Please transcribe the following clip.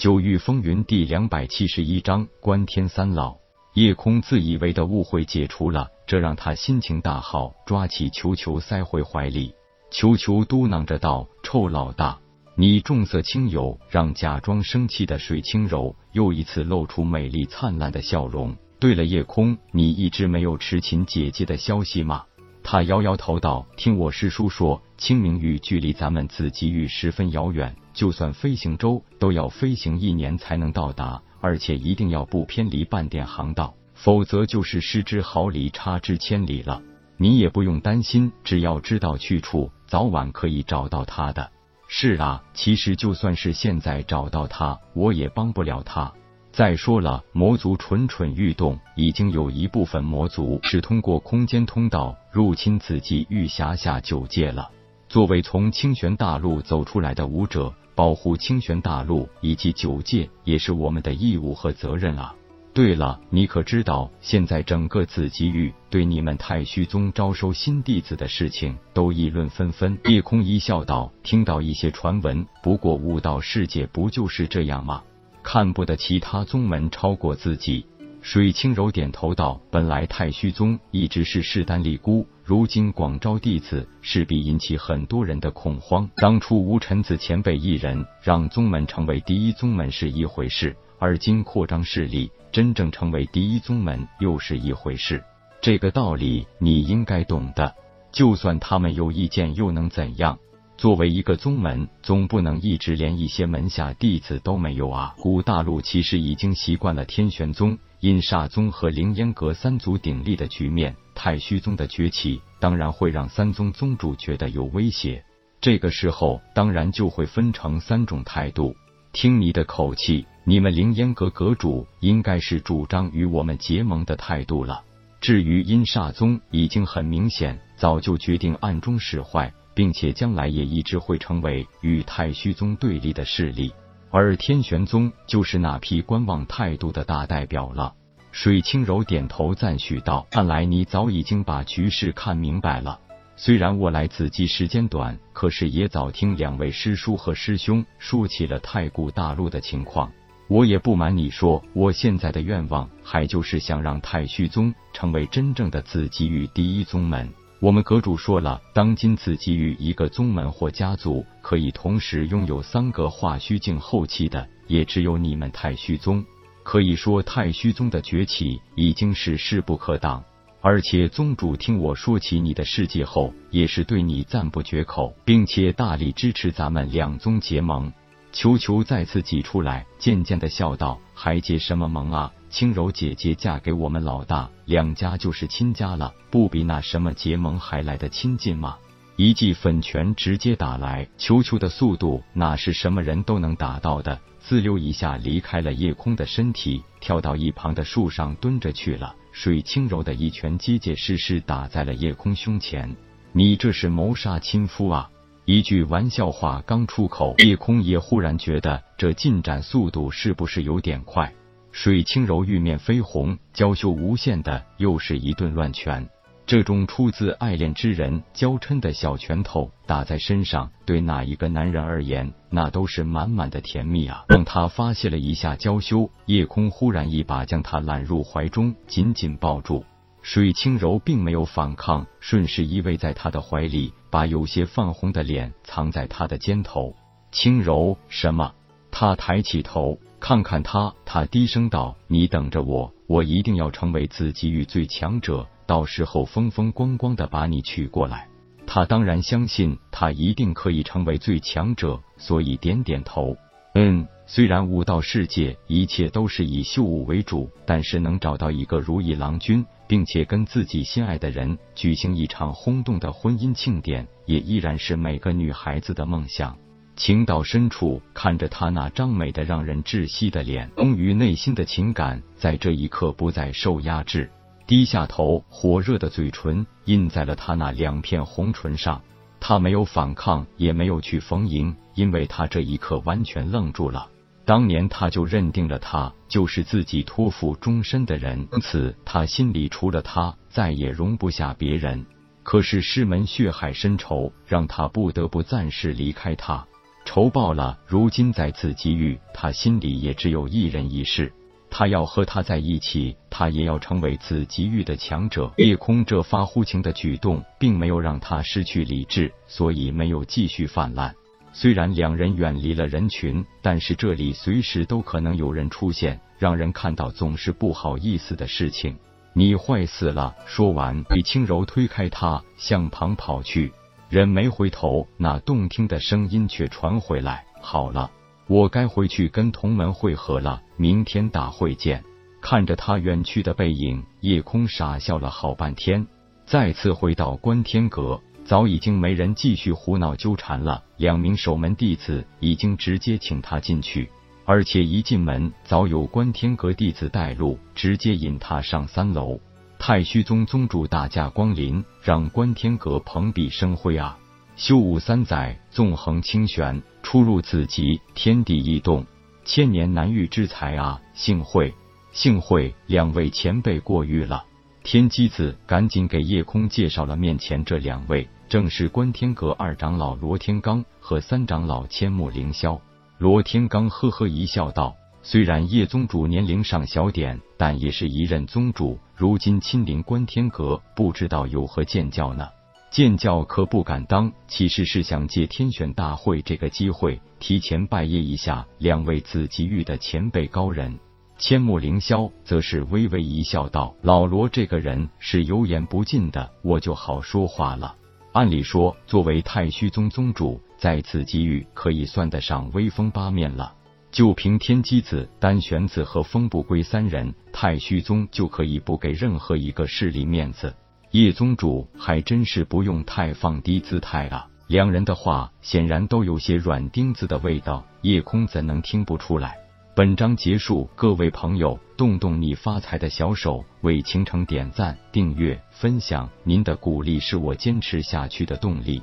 九域风云第两百七十一章观天三老。夜空自以为的误会解除了，这让他心情大好，抓起球球塞回怀里。球球嘟囔着道：“臭老大，你重色轻友，让假装生气的水清柔又一次露出美丽灿烂的笑容。对了，夜空，你一直没有迟琴姐姐的消息吗？”他摇摇头道：“听我师叔说，清明域距离咱们紫极域十分遥远。”就算飞行舟都要飞行一年才能到达，而且一定要不偏离半点航道，否则就是失之毫厘，差之千里了。你也不用担心，只要知道去处，早晚可以找到他的。是啊，其实就算是现在找到他，我也帮不了他。再说了，魔族蠢蠢欲动，已经有一部分魔族是通过空间通道入侵紫极域辖下九界了。作为从清玄大陆走出来的武者。保护清玄大陆以及九界也是我们的义务和责任啊！对了，你可知道现在整个紫极域对你们太虚宗招收新弟子的事情都议论纷纷？夜空一笑道：“听到一些传闻，不过悟道世界不就是这样吗？看不得其他宗门超过自己。”水清柔点头道：“本来太虚宗一直是势单力孤。”如今广招弟子，势必引起很多人的恐慌。当初吴臣子前辈一人让宗门成为第一宗门是一回事，而今扩张势力，真正成为第一宗门又是一回事。这个道理你应该懂的。就算他们有意见，又能怎样？作为一个宗门，总不能一直连一些门下弟子都没有啊。古大陆其实已经习惯了天玄宗。阴煞宗和凌烟阁三足鼎立的局面，太虚宗的崛起当然会让三宗宗主觉得有威胁。这个时候，当然就会分成三种态度。听你的口气，你们凌烟阁阁主应该是主张与我们结盟的态度了。至于阴煞宗，已经很明显，早就决定暗中使坏，并且将来也一直会成为与太虚宗对立的势力。而天玄宗就是那批观望态度的大代表了。水清柔点头赞许道：“看来你早已经把局势看明白了。虽然我来紫极时间短，可是也早听两位师叔和师兄说起了太古大陆的情况。我也不瞒你说，我现在的愿望还就是想让太虚宗成为真正的紫极域第一宗门。”我们阁主说了，当今此给予一个宗门或家族可以同时拥有三个化虚境后期的，也只有你们太虚宗。可以说，太虚宗的崛起已经是势不可挡。而且，宗主听我说起你的事迹后，也是对你赞不绝口，并且大力支持咱们两宗结盟。球球再次挤出来，渐渐的笑道：“还结什么盟啊？”轻柔姐姐嫁给我们老大，两家就是亲家了，不比那什么结盟还来的亲近吗？一记粉拳直接打来，球球的速度哪是什么人都能打到的，滋溜一下离开了夜空的身体，跳到一旁的树上蹲着去了。水轻柔的一拳结结实实打在了夜空胸前，你这是谋杀亲夫啊！一句玩笑话刚出口，夜空也忽然觉得这进展速度是不是有点快？水清柔玉面绯红，娇羞无限的，又是一顿乱拳。这种出自爱恋之人娇嗔的小拳头打在身上，对哪一个男人而言，那都是满满的甜蜜啊！让他发泄了一下娇羞，夜空忽然一把将他揽入怀中，紧紧抱住。水清柔并没有反抗，顺势依偎在他的怀里，把有些泛红的脸藏在他的肩头。轻柔什么？他抬起头。看看他，他低声道：“你等着我，我一定要成为紫极域最强者，到时候风风光光的把你娶过来。”他当然相信他一定可以成为最强者，所以点点头。嗯，虽然武道世界一切都是以秀武为主，但是能找到一个如意郎君，并且跟自己心爱的人举行一场轰动的婚姻庆典，也依然是每个女孩子的梦想。情到深处，看着他那张美的让人窒息的脸，终于内心的情感在这一刻不再受压制。低下头，火热的嘴唇印在了他那两片红唇上。他没有反抗，也没有去逢迎，因为他这一刻完全愣住了。当年他就认定了他就是自己托付终身的人，从此他心里除了他，再也容不下别人。可是师门血海深仇，让他不得不暂时离开他。仇报了。如今在此机遇，他心里也只有一人一事。他要和他在一起，他也要成为紫极域的强者。夜空这发乎情的举动，并没有让他失去理智，所以没有继续泛滥。虽然两人远离了人群，但是这里随时都可能有人出现，让人看到总是不好意思的事情。你坏死了！说完，李轻柔推开他，向旁跑去。人没回头，那动听的声音却传回来：“好了。”我该回去跟同门会合了，明天大会见。看着他远去的背影，夜空傻笑了好半天。再次回到观天阁，早已经没人继续胡闹纠缠了。两名守门弟子已经直接请他进去，而且一进门，早有观天阁弟子带路，直接引他上三楼。太虚宗宗主大驾光临，让观天阁蓬荜生辉啊！修武三载，纵横清玄，出入此极，天地异动，千年难遇之才啊！幸会，幸会，两位前辈过誉了。天机子赶紧给叶空介绍了面前这两位，正是观天阁二长老罗天罡和三长老千木凌霄。罗天罡呵呵一笑，道：“虽然叶宗主年龄上小点，但也是一任宗主，如今亲临观天阁，不知道有何见教呢？”见教可不敢当，其实是想借天选大会这个机会，提前拜谒一下两位紫极域的前辈高人。千木凌霄则是微微一笑，道：“老罗这个人是油盐不进的，我就好说话了。按理说，作为太虚宗宗主，在此机遇可以算得上威风八面了。就凭天机子、丹玄子和风不归三人，太虚宗就可以不给任何一个势力面子。”叶宗主还真是不用太放低姿态啊！两人的话显然都有些软钉子的味道，叶空怎能听不出来？本章结束，各位朋友，动动你发财的小手，为倾城点赞、订阅、分享，您的鼓励是我坚持下去的动力。